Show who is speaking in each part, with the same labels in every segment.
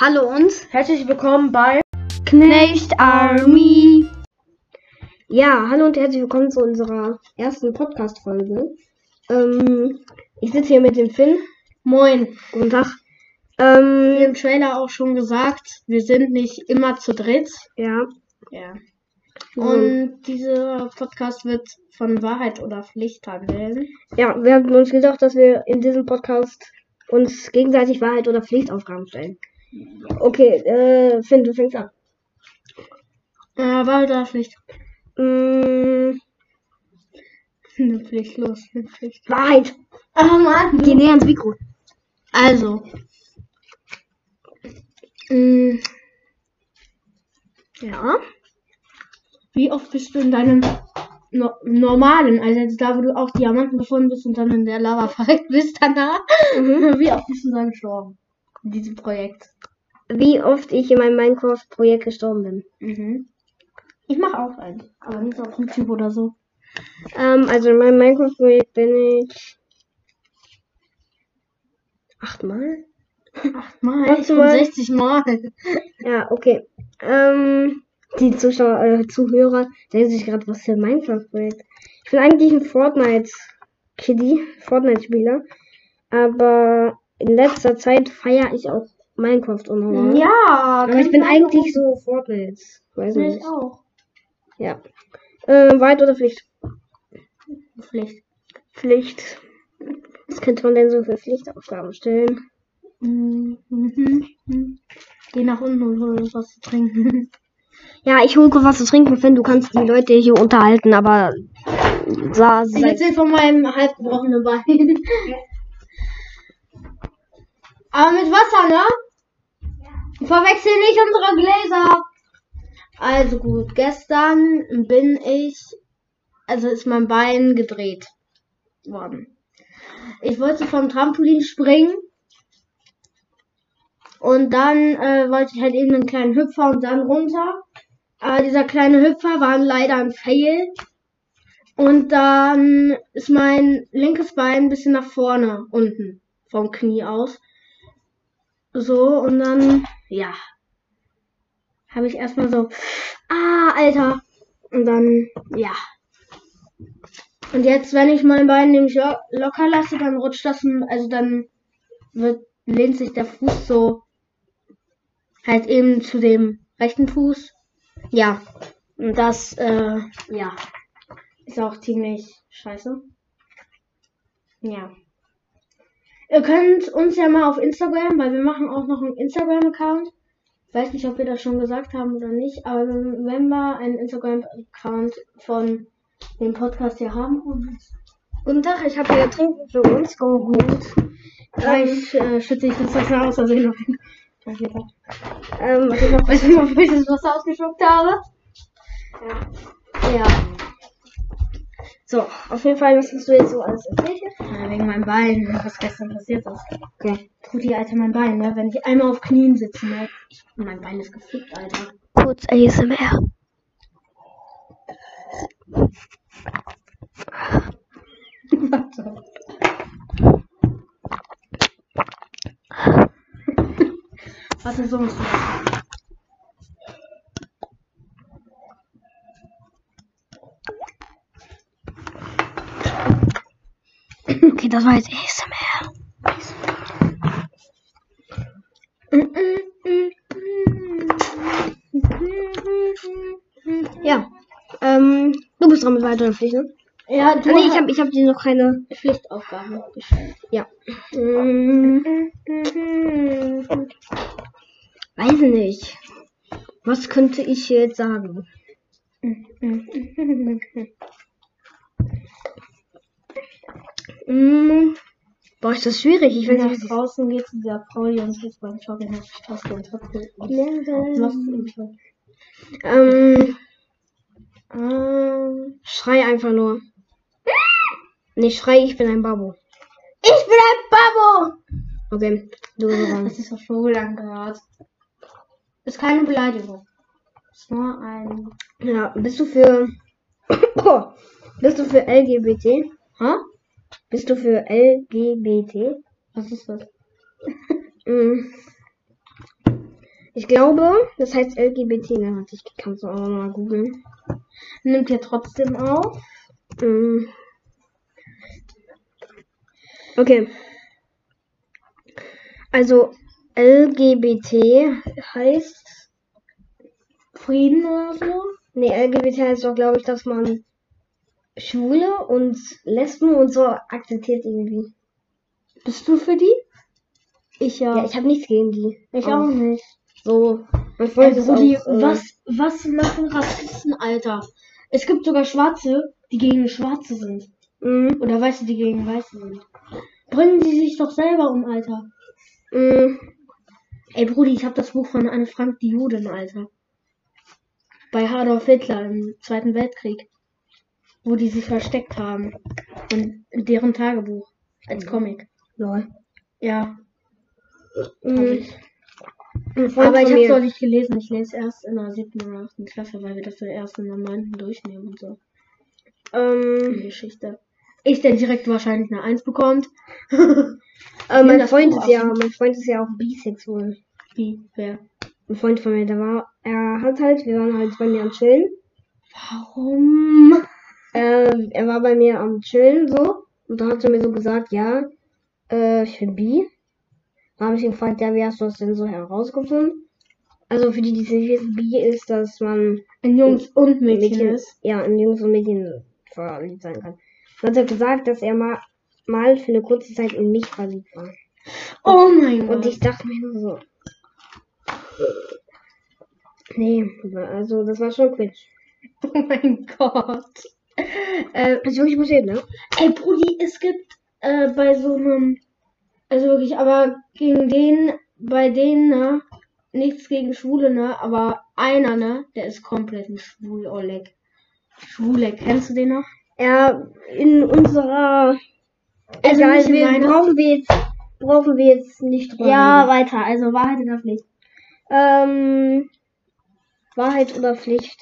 Speaker 1: Hallo und
Speaker 2: Herzlich willkommen bei
Speaker 1: Knecht Army. Ja, hallo und herzlich willkommen zu unserer ersten Podcast-Folge. Ähm, ich sitze hier mit dem Finn.
Speaker 2: Moin.
Speaker 1: Guten Tag.
Speaker 2: Wie
Speaker 1: Ähm,
Speaker 2: im Trailer auch schon gesagt, wir sind nicht immer zu dritt.
Speaker 1: ja.
Speaker 2: Ja.
Speaker 1: Und
Speaker 2: Und dieser Podcast wird von Wahrheit oder Pflicht handeln.
Speaker 1: ja, wir haben uns gedacht, dass wir in diesem Podcast uns gegenseitig Wahrheit oder Pflichtaufgaben stellen. Okay, äh, Finn, du fängst an.
Speaker 2: Äh, Wahrheit oder Pflicht?
Speaker 1: Mm,
Speaker 2: Pflicht, los, Pflicht.
Speaker 1: Wahrheit.
Speaker 2: Ah, Mann.
Speaker 1: Geh näher ans Mikro.
Speaker 2: Also. Mm,
Speaker 1: Ja.
Speaker 2: wie oft bist du in deinem no normalen, also jetzt da, wo du auch Diamanten gefunden bist und dann in der Lava verreckt bist danach,
Speaker 1: Mhm.
Speaker 2: wie oft bist du da gestorben? In diesem Projekt.
Speaker 1: Wie oft ich in meinem Minecraft-Projekt gestorben bin.
Speaker 2: Mhm. Ich mache auch eins, aber nicht auf YouTube oder so.
Speaker 1: Ähm, also in meinem Minecraft-Projekt bin ich achtmal.
Speaker 2: Achtmal,
Speaker 1: Achtmal.
Speaker 2: 60 Mal.
Speaker 1: Ja, okay. Ähm, die Zuschauer, äh, Zuhörer denken sich gerade, was für ein Minecraft-Projekt. Ich bin eigentlich ein Fortnite-Kiddie, Fortnite-Spieler. Aber in letzter Zeit feiere ich auch Minecraft unnormal.
Speaker 2: Ja,
Speaker 1: Aber ich bin eigentlich so Fortnite. Weiß nicht.
Speaker 2: ich auch.
Speaker 1: Ja. Äh, Wahrheit oder Pflicht?
Speaker 2: Pflicht.
Speaker 1: Pflicht. Was könnte man denn so für Pflichtaufgaben stellen?
Speaker 2: Mhm. Geh nach unten und hol was zu trinken.
Speaker 1: Ja, ich hole kurz was zu trinken, Finn. Du kannst die Leute hier unterhalten, aber sa,
Speaker 2: Ich
Speaker 1: sei,
Speaker 2: erzähl von meinem halb gebrochenen Bein. Aber mit Wasser, ne? Verwechsel nicht unsere Gläser. Also gut, gestern bin ich, also ist mein Bein gedreht worden. Ich wollte vom Trampolin springen. Und dann äh, wollte ich halt eben einen kleinen Hüpfer und dann runter. Aber dieser kleine Hüpfer war leider ein Fail. Und dann ist mein linkes Bein ein bisschen nach vorne unten vom Knie aus. So, und dann, ja, habe ich erstmal so, ah, Alter. Und dann, ja. Und jetzt, wenn ich mein Bein nämlich lo locker lasse, dann rutscht das, also dann wird, lehnt sich der Fuß so halt eben zu dem rechten Fuß. Ja. Und das, äh, ja. Ist auch ziemlich scheiße. Ja. Ihr könnt uns ja mal auf Instagram, weil wir machen auch noch einen Instagram-Account. Ich weiß nicht, ob wir das schon gesagt haben oder nicht, aber wenn wir einen Instagram-Account von dem Podcast hier haben.
Speaker 1: Guten Tag, ich habe hier Trinken für uns geholt.
Speaker 2: Gleich äh, schütze ich das Wasser aus, also noch.
Speaker 1: Ähm, was ich noch
Speaker 2: wofür ich das Wasser ausgespuckt habe? Ja. Ja.
Speaker 1: So, auf jeden Fall, was hast du jetzt so alles erzählt?
Speaker 2: Ja, wegen meinem Bein, was gestern passiert ist.
Speaker 1: Okay.
Speaker 2: Tuti, Alter, mein Bein, ne? Wenn ich einmal auf Knien sitze, ne? Ich, mein Bein ist gefickt, Alter.
Speaker 1: Kurz ASMR.
Speaker 2: Warte. Warte, so musst du das machen.
Speaker 1: Okay, das war jetzt ASMR. Ja. Ähm, du bist dran mit weiteren Pflichten.
Speaker 2: Ja,
Speaker 1: Ah,
Speaker 2: du
Speaker 1: nee, ich habe ich hab dir noch keine.
Speaker 2: Pflichtaufgaben gestellt.
Speaker 1: Ja. Mm, weiß nicht. Was könnte ich jetzt sagen? Mm, boah, ist das schwierig. Ich weiß
Speaker 2: nach draußen geht zu dieser Frau, die uns jetzt beim Shopping auf die Straße und hat?
Speaker 1: Ähm, ähm, schrei einfach nur. Nee, schrei, ich bin ein Babo.
Speaker 2: Ich bin ein Babo!
Speaker 1: Okay, du bist dran.
Speaker 2: Das ist doch Vogel angehört. Ist keine Beleidigung. Ist nur ein.
Speaker 1: Ja, bist du für. Bist du für LGBT?
Speaker 2: Hä?
Speaker 1: Bist du für LGBT?
Speaker 2: Was ist das?
Speaker 1: Mm. Ich glaube, das heißt LGBT. Ne, ich kann es auch mal googeln.
Speaker 2: Nimmt ihr trotzdem auf?
Speaker 1: Mm. Okay. Also LGBT heißt.
Speaker 2: Frieden oder so?
Speaker 1: Nee, LGBT heißt doch, glaube ich, dass man Schwule und Lesben und so akzeptiert irgendwie.
Speaker 2: Bist du für die? Ich
Speaker 1: Ja,
Speaker 2: ja.
Speaker 1: ich habe nichts gegen die.
Speaker 2: ich auch nicht.
Speaker 1: So. Mein
Speaker 2: Ey,
Speaker 1: Freund ist
Speaker 2: Brudi,
Speaker 1: auch, äh,
Speaker 2: was, was machen Rassisten, Alter? Es gibt sogar Schwarze, die gegen Schwarze sind.
Speaker 1: Mm,
Speaker 2: Oder Weiße, die gegen Weiße sind. Bringen sie sich doch selber um, Alter.
Speaker 1: mm,
Speaker 2: Ey, Brudi, ich habe das Buch von Anne Frank, die Juden, Alter. Bei Adolf Hitler im Zweiten Weltkrieg. Wo die sich versteckt haben. Und deren Tagebuch. Als Comic.
Speaker 1: lol.
Speaker 2: Ja. hab ich.
Speaker 1: ein Freund
Speaker 2: Aber ich
Speaker 1: von
Speaker 2: habe es
Speaker 1: mir-
Speaker 2: noch nicht gelesen. Ich lese erst in der siebten oder achten Klasse, weil wir das ja erst in der neunten durchnehmen und so. Die
Speaker 1: Ähm,
Speaker 2: Geschichte. Ich der direkt wahrscheinlich eine Eins bekommt.
Speaker 1: äh, mein Freund ist ja, mein Freund ist ja auch bisexuell.
Speaker 2: Wie? Wer?
Speaker 1: Ein Freund von mir, der war, er hat halt, wir waren halt bei mir am Chillen.
Speaker 2: Warum?
Speaker 1: Ähm, er war bei mir am Chillen so und da hat er mir so gesagt, ja, äh, ich bin bi. Da habe ich ihn gefragt, ja, wie hast du das denn so herausgefunden? Also für die, die es nicht wissen, bi ist, dass man
Speaker 2: Ein Jungs und Mädchen,
Speaker 1: Mädchen
Speaker 2: ist.
Speaker 1: ja, in Jungs und Mädchen verliebt sein kann. Dann hat er gesagt, dass er mal, mal für eine kurze Zeit in mich verliebt war.
Speaker 2: Oh mein
Speaker 1: Und
Speaker 2: Gott.
Speaker 1: ich dachte mir nur so. Nee, also das war schon Quatsch.
Speaker 2: Oh mein Gott. Äh,
Speaker 1: Das ist wirklich passiert, ne?
Speaker 2: ey, Brudi, es gibt äh, bei so einem. Also wirklich, aber gegen den, bei denen, ne? Nichts gegen Schwule, ne? Aber einer, ne? Der ist komplett ein Schwul, Oleg. Schwule, kennst du den noch?
Speaker 1: Ja, in unserer.
Speaker 2: Also
Speaker 1: Egal,
Speaker 2: nicht
Speaker 1: wir brauchen wir jetzt brauchen wir jetzt nicht drüber
Speaker 2: Ja,
Speaker 1: reden.
Speaker 2: weiter. Also Wahrheit in der Pflicht.
Speaker 1: Ähm, Wahrheit oder Pflicht?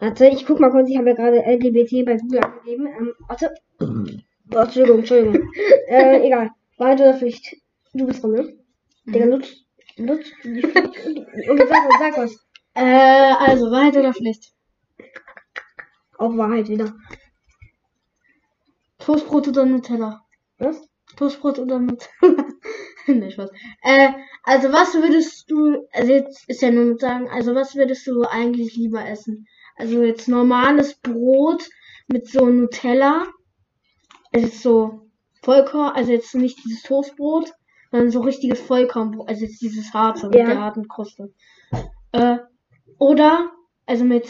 Speaker 1: Warte, ich guck mal kurz, ich habe ja gerade LGBT bei Google angegeben. Ähm, warte. Oh, Entschuldigung, Entschuldigung. äh, egal. Wahrheit oder Pflicht? Du bist dran, ne? Digga, nutz, nutz. Okay, sag, was, sag was.
Speaker 2: Äh, also Wahrheit oder Pflicht?
Speaker 1: Auch Wahrheit wieder.
Speaker 2: Toastbrot oder Nutella?
Speaker 1: Was?
Speaker 2: Toastbrot oder Nutella? nee, Spaß. Äh, also was würdest du, also jetzt ist ja nur mit sagen, also was würdest du eigentlich lieber essen? Also jetzt normales Brot mit so Nutella, also jetzt so Vollkorn, also jetzt nicht dieses Toastbrot, sondern so richtiges Vollkornbrot, also jetzt dieses harte mit
Speaker 1: Ja.
Speaker 2: der harten Kruste. Äh, oder, also mit,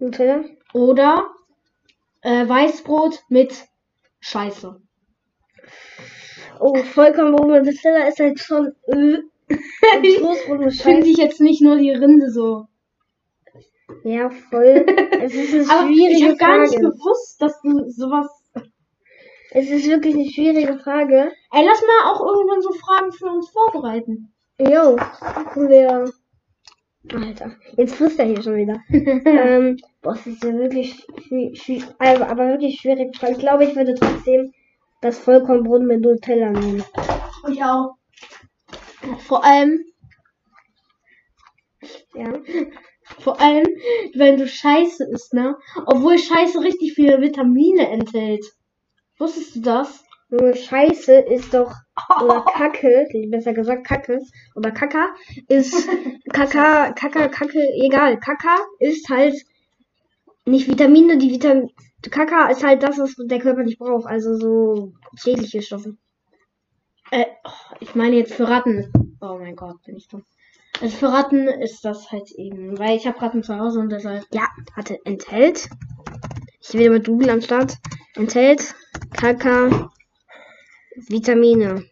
Speaker 1: Nutella?
Speaker 2: oder äh, Weißbrot mit Scheiße.
Speaker 1: Oh, Vollkornbrot mit Nutella ist halt schon äh, und Toastbrot mit
Speaker 2: Finde ich jetzt nicht nur die Rinde so.
Speaker 1: Ja, voll. Es ist eine
Speaker 2: Aber ich
Speaker 1: schwierige
Speaker 2: habe gar nicht
Speaker 1: Frage.
Speaker 2: gewusst, dass du sowas.
Speaker 1: Es ist wirklich eine schwierige Frage.
Speaker 2: Ey, lass mal auch irgendwann so Fragen für uns vorbereiten.
Speaker 1: Jo, wir. Alter, jetzt frisst er hier schon wieder. ähm, boah, das ist ja wirklich aber, aber wirklich schwierig. Ich glaube, ich würde trotzdem das Vollkornbrot mit Nutella nehmen.
Speaker 2: Ich auch. Vor allem,
Speaker 1: Ja.
Speaker 2: Vor allem, wenn du Scheiße isst, ne? Obwohl Scheiße richtig viele Vitamine enthält. Wusstest du das?
Speaker 1: Nur Scheiße ist doch, oder Kacke, besser gesagt Kacke, oder Kaka, ist, Kaka, Kaka, Kacke, egal, Kaka ist halt nicht Vitamine, die Vitamin, Kaka ist halt das, was der Körper nicht braucht, also so schädliche Stoffe.
Speaker 2: Äh, oh, ich meine jetzt für Ratten. Oh mein Gott, bin ich dumm. Also für Ratten ist das halt eben, weil ich habe Ratten zu Hause und deshalb.
Speaker 1: Ja, warte, enthält, ich will mit Google am Start, enthält Kaka Vitamine.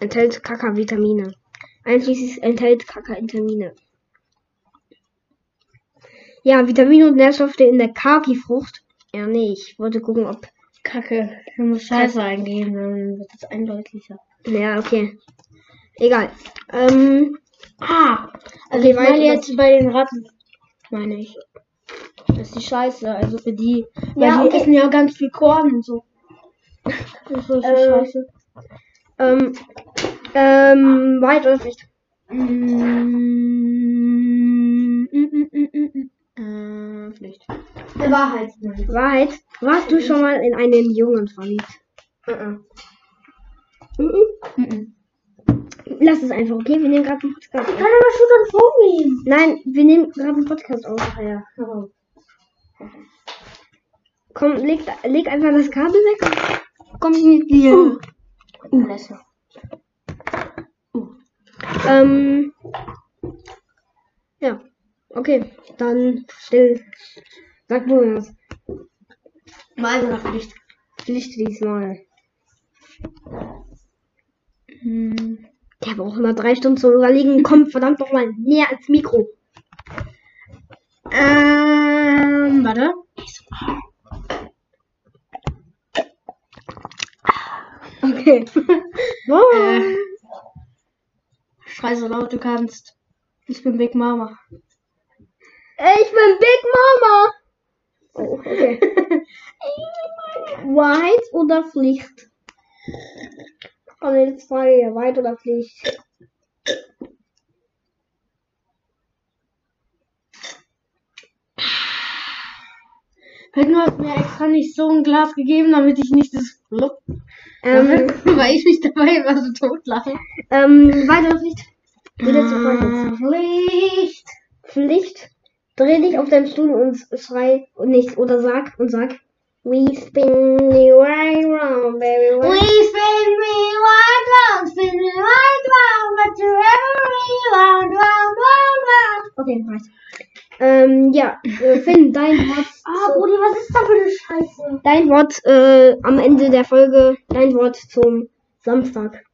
Speaker 1: Enthält Kaka Vitamine. Einschließlich enthält Kaka Vitamine. Ja, Vitamine und Nährstoffe in der Kaki-Frucht. Ja, nee, ich wollte gucken, ob.
Speaker 2: Kacke, du musst Scheiße eingeben, dann wird es eindeutlicher.
Speaker 1: Ja, okay. Egal. Ähm,
Speaker 2: Ah, also
Speaker 1: Okay,
Speaker 2: ich meine jetzt bei den Ratten, meine ich. Das ist die Scheiße, also für die. Weil
Speaker 1: Ja,
Speaker 2: die
Speaker 1: okay.
Speaker 2: essen ja ganz viel Korn und so. Das ist die
Speaker 1: Äh,
Speaker 2: Scheiße.
Speaker 1: ähm, ähm, Wahrheit oder Pflicht?
Speaker 2: Mm, mm, mm, mm, mm, mm. Äh, Pflicht. Wahrheit.
Speaker 1: Wahrheit. Warst du schon mal in einen Jungen verliebt?
Speaker 2: Mhm.
Speaker 1: Mhm.
Speaker 2: Mhm.
Speaker 1: Lass es einfach, okay? Wir nehmen gerade einen Podcast
Speaker 2: Ich
Speaker 1: auf.
Speaker 2: kann aber schon dann vornehmen.
Speaker 1: Nein, wir nehmen gerade einen Podcast auf.
Speaker 2: Ach ja. Oh.
Speaker 1: Komm, leg, leg einfach das Kabel weg. Komm mit dir.
Speaker 2: Uh. Uh.
Speaker 1: Ähm. Ja. Okay, dann still. Sag du das.
Speaker 2: Mal oder Pflicht.
Speaker 1: Pflicht diesmal.
Speaker 2: Hm.
Speaker 1: Der braucht immer drei Stunden zu überlegen. Komm, verdammt noch mal näher ans Mikro.
Speaker 2: Ähm, warte.
Speaker 1: Okay. Wow.
Speaker 2: Äh. Schrei so laut du kannst. Ich bin Big Mama.
Speaker 1: Ich bin Big Mama. Oh, okay. Wahrheit oder Pflicht? Ne, jetzt frage ja, Wahrheit oder Pflicht?
Speaker 2: Hätten du hast mir extra nicht so ein Glas gegeben, damit ich nicht das Flupp,
Speaker 1: Ähm,
Speaker 2: weil ich mich dabei immer so totlache.
Speaker 1: ähm, Wahrheit oder Pflicht? Letzte Frage jetzt.
Speaker 2: Pflicht.
Speaker 1: Pflicht. Dreh dich auf deinen Stuhl und schrei und nicht oder sag und sag. We spin you right round, baby.
Speaker 2: We spin me right round, spin me right round, but you ever round, round, round, round.
Speaker 1: Okay, reicht. Ähm, ja, äh, Finn, dein Wort.
Speaker 2: Ah, Brudi, was ist da für eine Scheiße?
Speaker 1: Dein Wort äh, am Ende der Folge, dein Wort zum Samstag.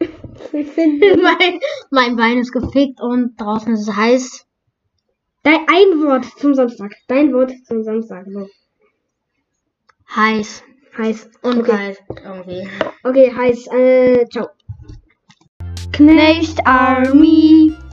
Speaker 2: Mein, mein Bein ist gefickt und draußen ist es heiß.
Speaker 1: Dein ein Wort zum Samstag. Dein Wort zum Samstag. So.
Speaker 2: Heiß.
Speaker 1: Heiß.
Speaker 2: Und
Speaker 1: okay.
Speaker 2: kalt. Irgendwie.
Speaker 1: Okay, heiß. Äh, ciao.
Speaker 2: Knecht Army.